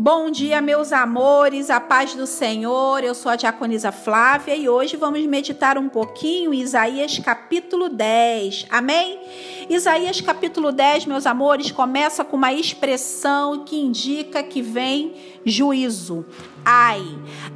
Bom dia, meus amores, a paz do Senhor. Eu sou a diaconisa Flávia e hoje vamos meditar um pouquinho em Isaías capítulo 10. Amém? Isaías capítulo 10, meus amores, começa com uma expressão que indica que vem juízo. Ai,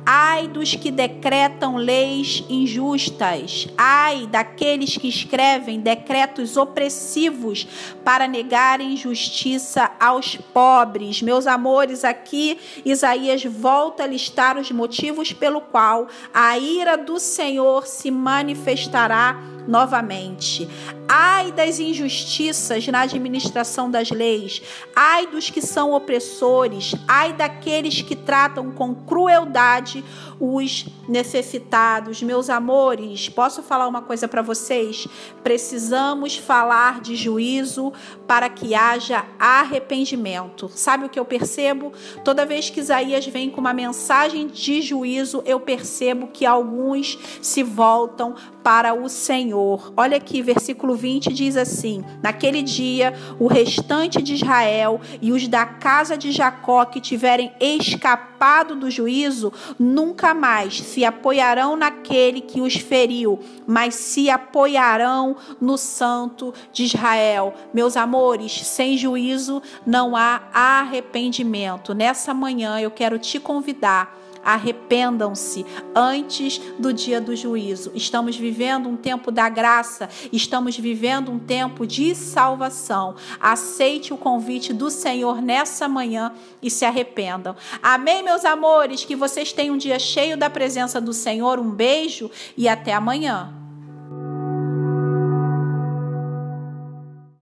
ai dos que decretam leis injustas, ai daqueles que escrevem decretos opressivos para negarem justiça aos pobres. Meus amores, aqui Isaías volta a listar os motivos pelo qual a ira do Senhor se manifestará novamente. Ai das injustiças na administração das leis, ai dos que são opressores, ai daqueles que tratam com crueldade os necessitados. Meus amores, posso falar uma coisa para vocês? Precisamos falar de juízo para que haja arrependimento. Sabe o que eu percebo? Toda vez que Isaías vem com uma mensagem de juízo, eu percebo que alguns se voltam para o Senhor. Olha aqui, versículo 20 diz assim: Naquele dia, o restante de Israel e os da casa de Jacó que tiverem escapado do juízo, nunca mais se apoiarão naquele que os feriu, mas se apoiarão no Santo de Israel. Meus amores, sem juízo não há arrependimento. Nessa manhã eu quero te convidar Arrependam-se antes do dia do juízo. Estamos vivendo um tempo da graça, estamos vivendo um tempo de salvação. Aceite o convite do Senhor nessa manhã e se arrependam. Amém, meus amores? Que vocês tenham um dia cheio da presença do Senhor. Um beijo e até amanhã.